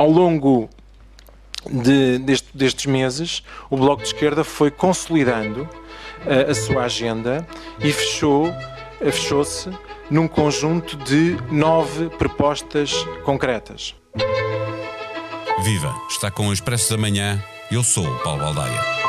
Ao longo de, deste, destes meses, o Bloco de Esquerda foi consolidando uh, a sua agenda e fechou, fechou-se num conjunto de nove propostas concretas. Viva! Está com o Expresso da Manhã. Eu sou o Paulo Baldaia.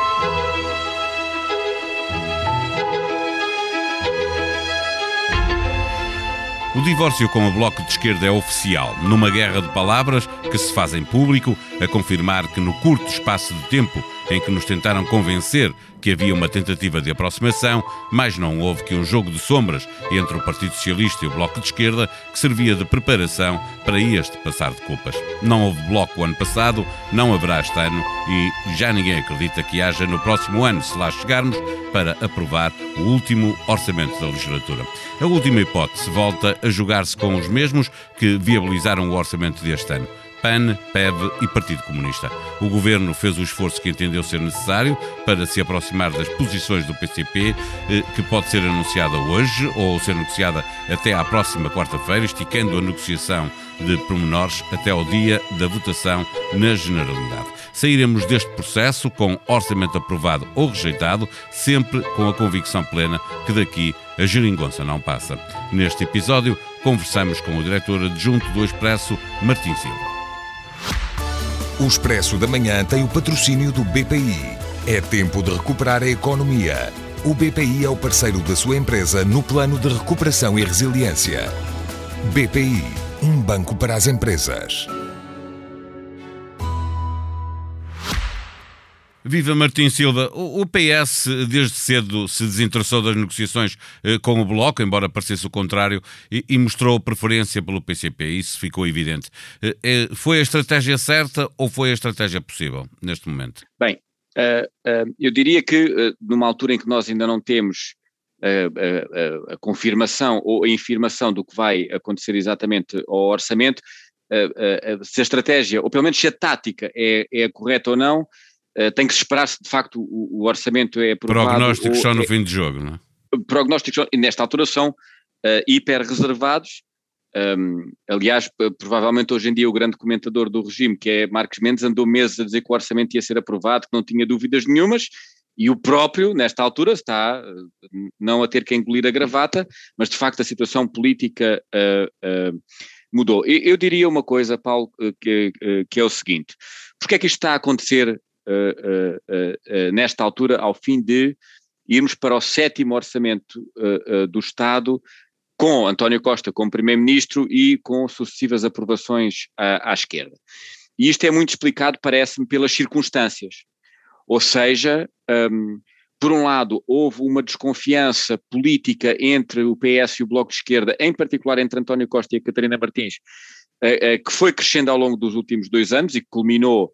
O divórcio com o Bloco de Esquerda é oficial, numa guerra de palavras que se fazem público, a confirmar que no curto espaço de tempo em que nos tentaram convencer que havia uma tentativa de aproximação, mas não houve que um jogo de sombras entre o Partido Socialista e o Bloco de Esquerda que servia de preparação para este passar de culpas. Não houve bloco ano passado, não haverá este ano e já ninguém acredita que haja no próximo ano, se lá chegarmos, para aprovar o último orçamento da legislatura. A última hipótese volta a jogar-se com os mesmos que viabilizaram o orçamento deste ano. PAN, PEV e Partido Comunista. O governo fez o esforço que entendeu ser necessário para se aproximar das posições do PCP, eh, que pode ser anunciada hoje ou ser negociada até à próxima quarta-feira, esticando a negociação de pormenores até ao dia da votação na Generalidade. Sairemos deste processo com orçamento aprovado ou rejeitado, sempre com a convicção plena que daqui a geringonça não passa. Neste episódio, conversamos com o diretor adjunto do Expresso, Martim Silva. O Expresso da Manhã tem o patrocínio do BPI. É tempo de recuperar a economia. O BPI é o parceiro da sua empresa no plano de recuperação e resiliência. BPI, um banco para as empresas. Viva Martim Silva. O PS desde cedo se desinteressou das negociações eh, com o Bloco, embora parecesse o contrário, e mostrou preferência pelo PCP. Isso ficou evidente. Eh, eh, foi a estratégia certa ou foi a estratégia possível neste momento? Bem, eu diria que numa altura em que nós ainda não temos a, confirmação ou a infirmação do que vai acontecer exatamente ao orçamento, se a estratégia, ou pelo menos se a tática é, é correta ou não, tem que se esperar se de facto o, o orçamento é aprovado. Prognósticos só no é, fim de jogo, não é? Prognósticos, nesta altura, são uh, hiper reservados. Um, aliás, provavelmente hoje em dia o grande comentador do regime, que é Marcos Mendes, andou meses a dizer que o orçamento ia ser aprovado, que não tinha dúvidas nenhumas, e o próprio, nesta altura, está uh, não a ter que engolir a gravata, mas de facto a situação política uh, mudou. Eu, eu, diria uma coisa, Paulo, que, que é o seguinte: porque é que isto está a acontecer uh, uh, nesta altura, ao fim de irmos para o sétimo orçamento do Estado, com António Costa como Primeiro-Ministro e com sucessivas aprovações à, à esquerda. E isto é muito explicado, parece-me, pelas circunstâncias. Ou seja, um, por um lado, houve uma desconfiança política entre o PS e o Bloco de Esquerda, em particular entre António Costa e a Catarina Martins, que foi crescendo ao longo dos últimos dois anos e que culminou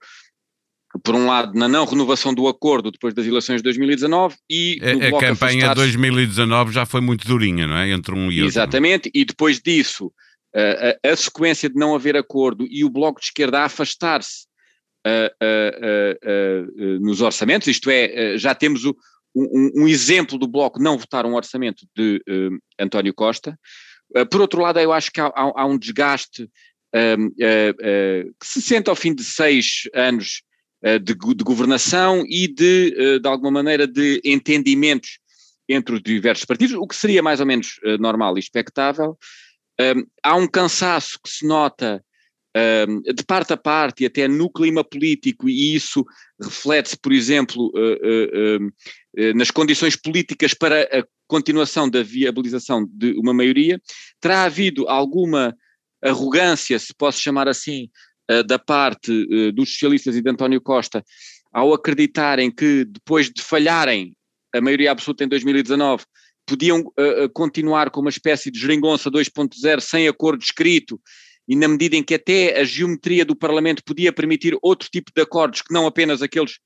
por um lado, na não renovação do acordo depois das eleições de 2019 e a, a campanha de 2019 já foi muito durinha, não é? Entre um e outro. Exatamente, e depois disso, a, a, a, sequência de não haver acordo e o Bloco de Esquerda a afastar-se nos orçamentos, isto é, já temos o, um, um, exemplo do Bloco não votar um orçamento de uh, António Costa. Uh, por outro lado, eu acho que há, há, há um desgaste uh, que se sente ao fim de seis anos de, de, governação e de, eh, de alguma maneira, de entendimentos entre os diversos partidos, o que seria mais ou menos eh, normal e expectável. há um cansaço que se nota de parte a parte e até no clima político, e isso reflete-se, por exemplo, nas condições políticas para a continuação da viabilização de uma maioria. Terá havido alguma arrogância, se posso chamar assim, da parte uh, dos socialistas e de António Costa ao acreditarem que depois de falharem a maioria absoluta em 2019 podiam uh, continuar com uma espécie de geringonça 2.0 sem acordo escrito e na medida em que até a geometria do Parlamento podia permitir outro tipo de acordos que não apenas aqueles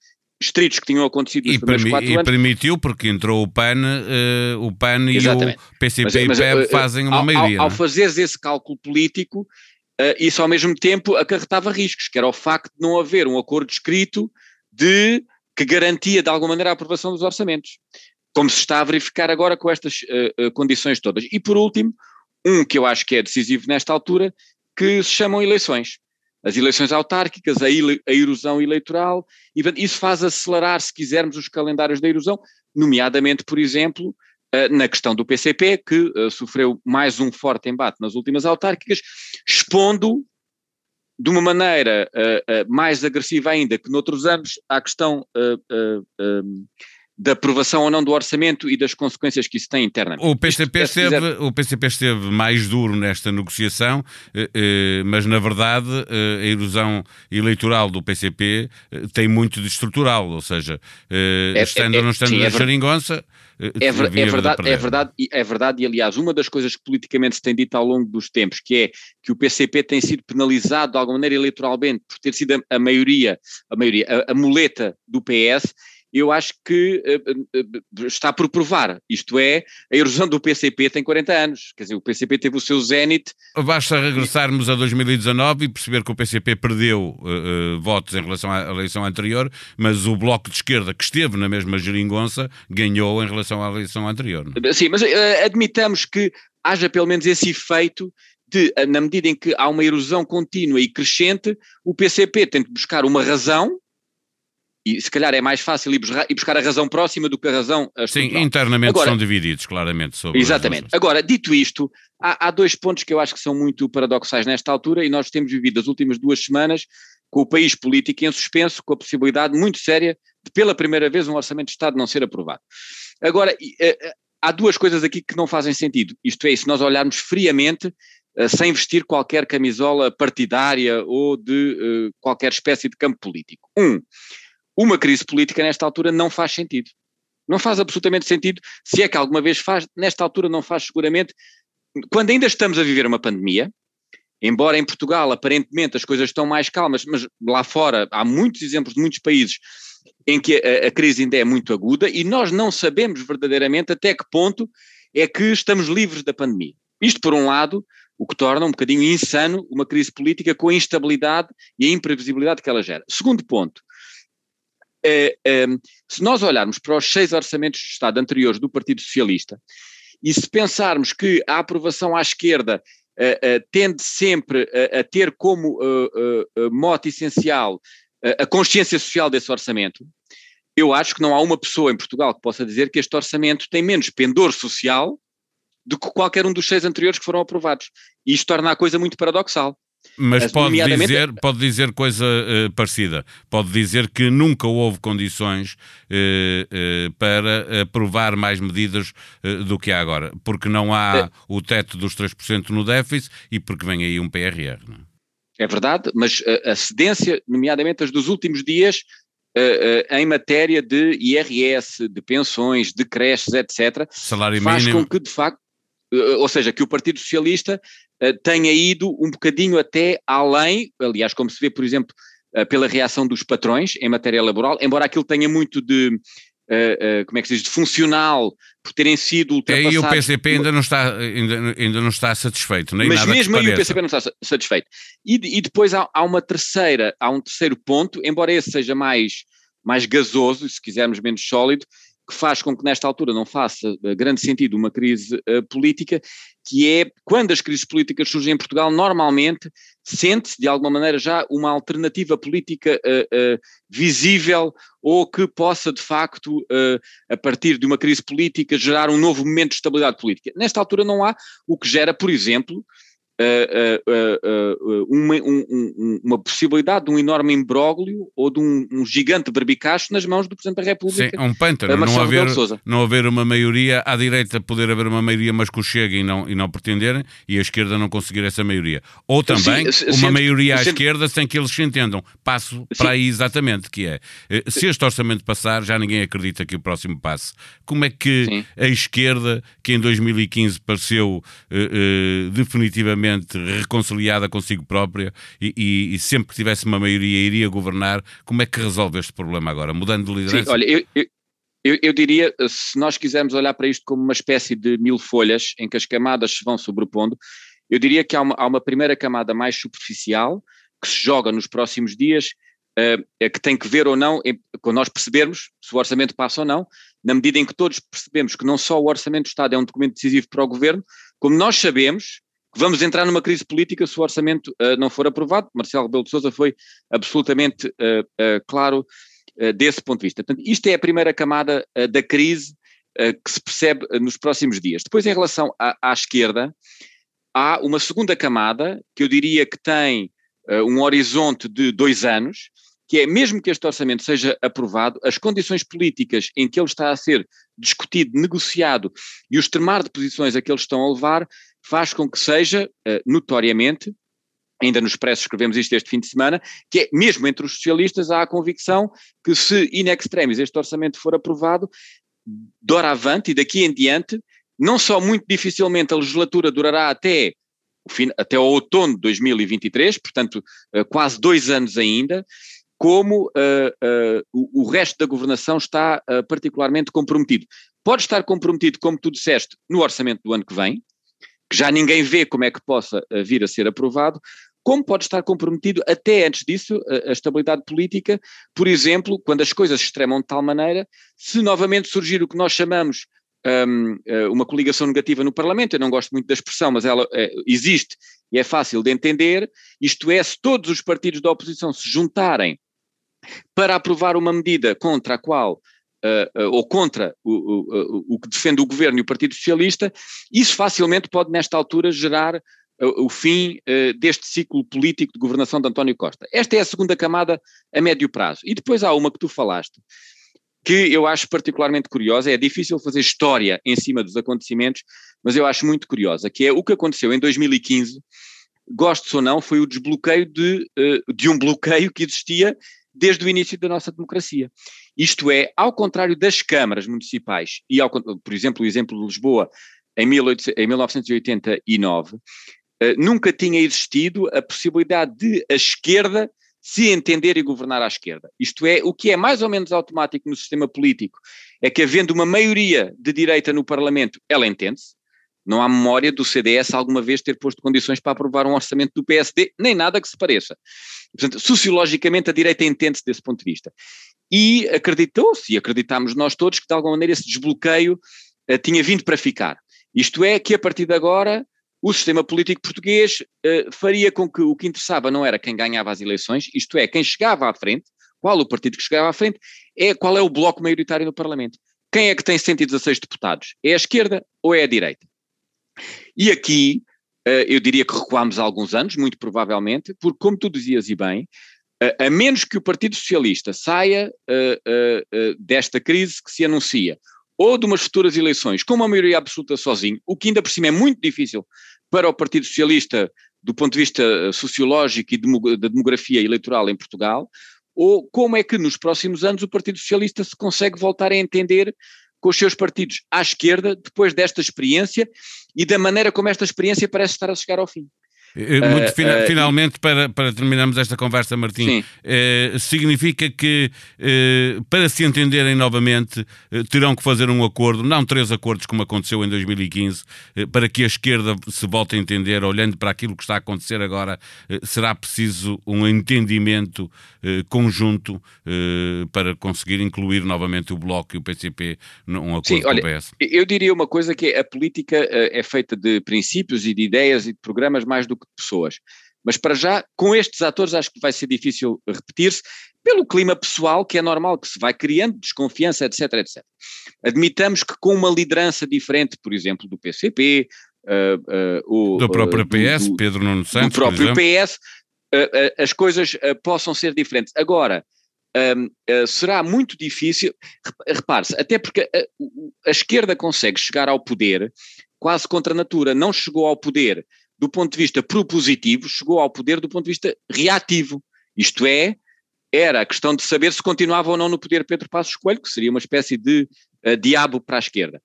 estritos que tinham acontecido nos e primeiros quatro e anos. permitiu, porque entrou o PAN, uh, o PAN Exatamente. e o PCP mas, mas, e PEB fazem uma ao, maioria. Ao, ao fazeres esse cálculo político, isso ao mesmo tempo acarretava riscos, que era o facto de não haver um acordo escrito de que garantia de alguma maneira a aprovação dos orçamentos, como se está a verificar agora com estas uh, uh, condições todas. E por último, um que eu acho que é decisivo nesta altura, que se chamam eleições. as eleições autárquicas, a, a erosão eleitoral, e isso faz acelerar, se quisermos, os calendários da erosão, nomeadamente, por exemplo, eh, na questão do PCP, que uh, sofreu mais um forte embate nas últimas autárquicas, expondo de uma maneira uh, mais agressiva ainda que noutros anos à questão da aprovação ou não do orçamento e das consequências que isso tem internamente. O PCP, Isto, esteve, quiser... o PCP esteve mais duro nesta negociação, eh, eh, mas na verdade eh, a erosão eleitoral do PCP tem muito de estrutural, ou seja, é, estando é, ou não estando sim, na é. É, é, verdade, é, verdade, é verdade, e aliás, uma das coisas que politicamente se tem dito ao longo dos tempos, que é que o PCP tem sido penalizado de alguma maneira eleitoralmente por ter sido a, a maioria, a maioria, a, a muleta do PS, eu acho que uh, uh, está por provar. Isto é, a erosão do PCP tem 40 anos. Quer dizer, o PCP teve o seu zénite. Basta regressarmos a 2019 e perceber que o PCP perdeu uh, votos em relação à eleição anterior, mas o Bloco de Esquerda, que esteve na mesma geringonça, ganhou em relação à eleição anterior. Sim, mas admitamos que haja pelo menos esse efeito de, na medida em que há uma erosão contínua e crescente, o PCP tem de buscar uma razão e se calhar é mais fácil ir buscar, a razão próxima do que a razão Sim, internamente Agora, são divididos, claramente. Sobre exatamente. Agora, dito isto, há, há, dois pontos que eu acho que são muito paradoxais nesta altura e nós temos vivido as últimas duas semanas com o país político em suspenso, com a possibilidade muito séria de, pela primeira vez, um orçamento de Estado não ser aprovado. Agora, eh, eh, há duas coisas aqui que não fazem sentido. Isto é, se nós olharmos friamente, eh, sem vestir qualquer camisola partidária ou de qualquer espécie de campo político. Um, uma crise política nesta altura não faz sentido. Não faz absolutamente sentido, se é que alguma vez faz, nesta altura não faz seguramente, quando ainda estamos a viver uma pandemia, embora em Portugal aparentemente as coisas estão mais calmas, mas lá fora há muitos exemplos de muitos países em que a, a crise ainda é muito aguda e nós não sabemos verdadeiramente até que ponto é que estamos livres da pandemia. Isto, por um lado, o que torna um bocadinho insano uma crise política com a instabilidade e a imprevisibilidade que ela gera. Segundo ponto, é, é, se nós olharmos para os seis orçamentos de Estado anteriores do Partido Socialista e se pensarmos que a aprovação à esquerda uh, uh, tende sempre a, a ter como mote essencial a consciência social desse orçamento, eu acho que não há uma pessoa em Portugal que possa dizer que este orçamento tem menos pendor social do que qualquer um dos seis anteriores que foram aprovados. E isto torna a coisa muito paradoxal. Mas pode dizer, pode dizer coisa uh, parecida. Pode dizer que nunca houve condições uh, uh, para aprovar mais medidas do que há agora. Porque não há o teto dos 3% no déficit e porque vem aí um PRR. É? é verdade, mas a cedência, nomeadamente as dos últimos dias, em matéria de IRS, de pensões, de creches, etc., Salário faz mínimo. com que, de facto, ou seja, que o Partido Socialista tenha ido um bocadinho até além, aliás, como se vê, por exemplo, uh, pela reação dos patrões em matéria laboral, embora aquilo tenha muito de, uh, como é que se diz, de funcional, por terem sido ultrapassados. E o PCP ainda não está, ainda, ainda não está satisfeito, nem Mas nada mesmo aí o PCP não está satisfeito. E, e depois há, há, uma terceira, há um terceiro ponto, embora esse seja mais, mais gasoso, se quisermos menos sólido, que faz com que nesta altura não faça eh, grande sentido uma crise uh, política, que é quando as crises políticas surgem em Portugal, normalmente sente-se de alguma maneira já uma alternativa política uh, uh, visível ou que possa de facto, a partir de uma crise política, gerar um novo momento de estabilidade política. Nesta altura não há, o que gera, por exemplo, uh, uh, uma, um, uma, possibilidade de um enorme imbróglio ou de um, um, gigante barbicacho nas mãos do Presidente da República. Sim, é um pântano, não haver, não haver uma maioria, à direita poder haver uma maioria, mas que o chegue e não, e não pretenderem, e a esquerda não conseguir essa maioria. Ou também Sim, uma sempre, maioria à sempre... esquerda sem que eles se entendam. Passo Sim. para aí exatamente, que é, eh, se este orçamento passar, já ninguém acredita que o próximo passe. Como é que a esquerda, que em 2015 pareceu uh, uh, definitivamente reconciliada consigo própria e, e, e, sempre que tivesse uma maioria iria governar, como é que resolve este problema agora? Mudando de liderança? Sim, olha, eu, eu... Eu, eu, diria, se nós quisermos olhar para isto como uma espécie de mil folhas em que as camadas se vão sobrepondo, eu diria que há uma, há uma primeira camada mais superficial que se joga nos próximos dias, uh, que tem que ver ou não, em, quando nós percebermos se o orçamento passa ou não, na medida em que todos percebemos que não só o orçamento do Estado é um documento decisivo para o governo, como nós sabemos vamos entrar numa crise política se o orçamento uh, não for aprovado. Marcelo Rebelo de Sousa foi absolutamente uh, uh, claro desse ponto de vista. Portanto, isto é a primeira camada da crise que se percebe nos próximos dias. Depois, em relação à, à, esquerda, há uma segunda camada que eu diria que tem um horizonte de dois anos, que é mesmo que este orçamento seja aprovado, as condições políticas em que ele está a ser discutido, negociado e o extremar de posições a que eles estão a levar faz com que seja, uh, notoriamente, ainda no Expresso escrevemos isto este fim de semana, que é, mesmo entre os socialistas, há a convicção que se in extremis este orçamento for aprovado, doravante e daqui em diante, não só muito dificilmente a legislatura durará até o fim, até o outono de 2023, portanto uh, quase dois anos ainda, como uh, uh, o, o, resto da governação está particularmente comprometido. Pode estar comprometido, como tu disseste, no orçamento do ano que vem, que já ninguém vê como é que possa eh, vir a ser aprovado, como pode estar comprometido até antes disso a, a estabilidade política, por exemplo, quando as coisas se extremam de tal maneira, se novamente surgir o que nós chamamos um, eh, uma coligação negativa no Parlamento, eu não gosto muito da expressão, mas ela existe e é fácil de entender, isto é, se todos os partidos da oposição se juntarem para aprovar uma medida contra a qual uh, ou contra o, o, o, que defende o governo e o Partido Socialista, isso facilmente pode, nesta altura, gerar o fim uh, deste ciclo político de governação de António Costa. Esta é a segunda camada a médio prazo. E depois há uma que tu falaste, que eu acho particularmente curiosa, é difícil fazer história em cima dos acontecimentos, mas eu acho muito curiosa, que é o que aconteceu em 2015, gostes ou não, foi o desbloqueio de, de um bloqueio que existia desde o início da nossa democracia. Isto é, ao contrário das câmaras municipais, e ao, por exemplo, o exemplo de Lisboa em, 18, em 1989, eh, nunca tinha existido a possibilidade de a esquerda se entender e governar à esquerda. Isto é, o que é mais ou menos automático no sistema político é que, havendo uma maioria de direita no Parlamento, ela entende-se. Não há memória do CDS alguma vez ter posto condições para aprovar um orçamento do PSD, nem nada que se pareça. Portanto, sociologicamente a direita entende-se desse ponto de vista. E acreditou-se, e acreditámos nós todos, que de alguma maneira esse desbloqueio uh, tinha vindo para ficar. Isto é, que a partir de agora o sistema político português uh, faria com que o que interessava não era quem ganhava as eleições, isto é, quem chegava à frente, qual o partido que chegava à frente, é qual é o bloco maioritário no Parlamento. Quem é que tem 116 deputados? É a esquerda ou é a direita? E aqui eh, eu diria que recuámos alguns anos, muito provavelmente, porque, como tu dizias e bem, a menos que o Partido Socialista saia desta crise que se anuncia, ou de umas futuras eleições com uma maioria absoluta sozinho, o que ainda por cima é muito difícil para o Partido Socialista do ponto de vista eh, sociológico e da demografia eleitoral em Portugal, ou como é que nos próximos anos o Partido Socialista se consegue voltar a entender com os seus partidos à esquerda depois desta experiência e da maneira como esta experiência parece estar a chegar ao fim. Eh, muito uh, fina, uh, finalmente, para, para terminarmos esta conversa, Martim, significa que para se entenderem novamente terão que fazer um acordo, não três acordos como aconteceu em 2015, para que a esquerda se volte a entender, olhando para aquilo que está a acontecer agora, será preciso um entendimento conjunto para conseguir incluir novamente o Bloco e o PCP num acordo Sim, olha, com o PS. Eu diria uma coisa que é, a política é feita de princípios e de ideias e de programas mais do de pessoas. Mas para já, com estes atores, acho que vai ser difícil repetir-se, pelo clima pessoal que é normal, que se vai criando, desconfiança, etc, etc. Admitamos que com uma liderança diferente, por exemplo, do PCP, uh, uh, o, do próprio PS, do, Pedro Nuno Santos, do próprio PS, uh, as coisas possam ser diferentes. Agora, será muito difícil, repare-se, até porque a, a esquerda consegue chegar ao poder quase contra a natura, não chegou ao poder do ponto de vista propositivo, chegou ao poder do ponto de vista reativo. Isto é, era a questão de saber se continuava ou não no poder Pedro Passos Coelho, que seria uma espécie de uh, diabo para a esquerda.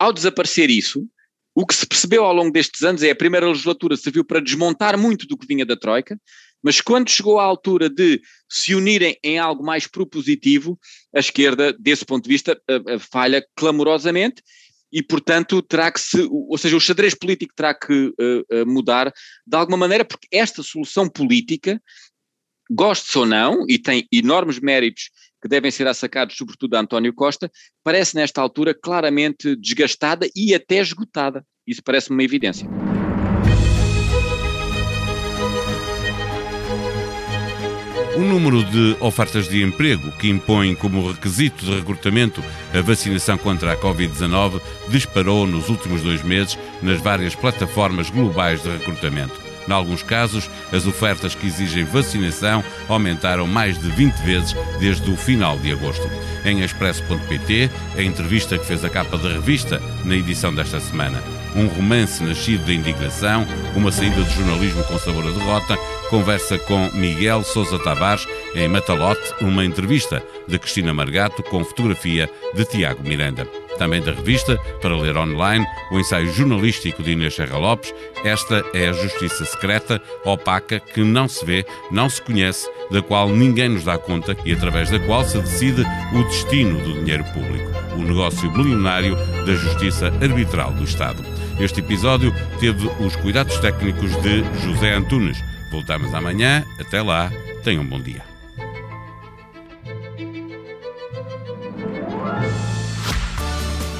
Ao desaparecer isso, o que se percebeu ao longo destes anos é a primeira legislatura serviu para desmontar muito do que vinha da Troika, mas quando chegou à altura de se unirem em algo mais propositivo, a esquerda, desse ponto de vista, uh, uh, falha clamorosamente e, portanto, terá que se, ou seja, o xadrez político terá que uh, mudar de alguma maneira, porque esta solução política, goste ou não, e tem enormes méritos que devem ser assacados, sobretudo a António Costa, parece nesta altura claramente desgastada e até esgotada. Isso parece-me uma evidência. O número de ofertas de emprego que impõem como requisito de recrutamento a vacinação contra a Covid-19 disparou nos últimos dois meses nas várias plataformas globais de recrutamento. Em alguns casos, as ofertas que exigem vacinação aumentaram mais de 20 vezes desde o final de agosto. Em expresso.pt, a entrevista que fez a capa da revista na edição desta semana. Um romance nascido da indignação, uma saída de jornalismo com sabor a derrota, conversa com Miguel Sousa Tavares em Matalote, uma entrevista de Cristina Margato com fotografia de Tiago Miranda também da revista, para ler online, o ensaio jornalístico de Inês Serra Lopes. Esta é a justiça secreta, opaca, que não se vê, não se conhece, da qual ninguém nos dá conta e através da qual se decide o destino do dinheiro público, o negócio bilionário da justiça arbitral do Estado. Este episódio teve os cuidados técnicos de José Antunes. Voltamos amanhã. Até lá. Tenham um bom dia.